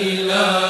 إله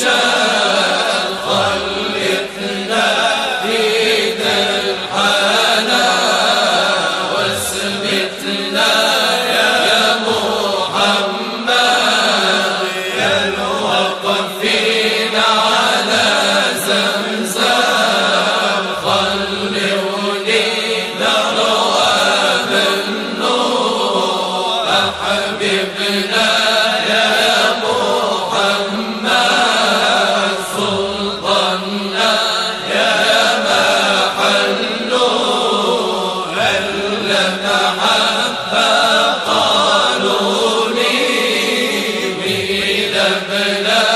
شاء خلقنا في الحنا واسمتنا يا محمد يا الوقفين على زمزم خلقني درواب النور أحببنا المحبة قالوا لي بلبلة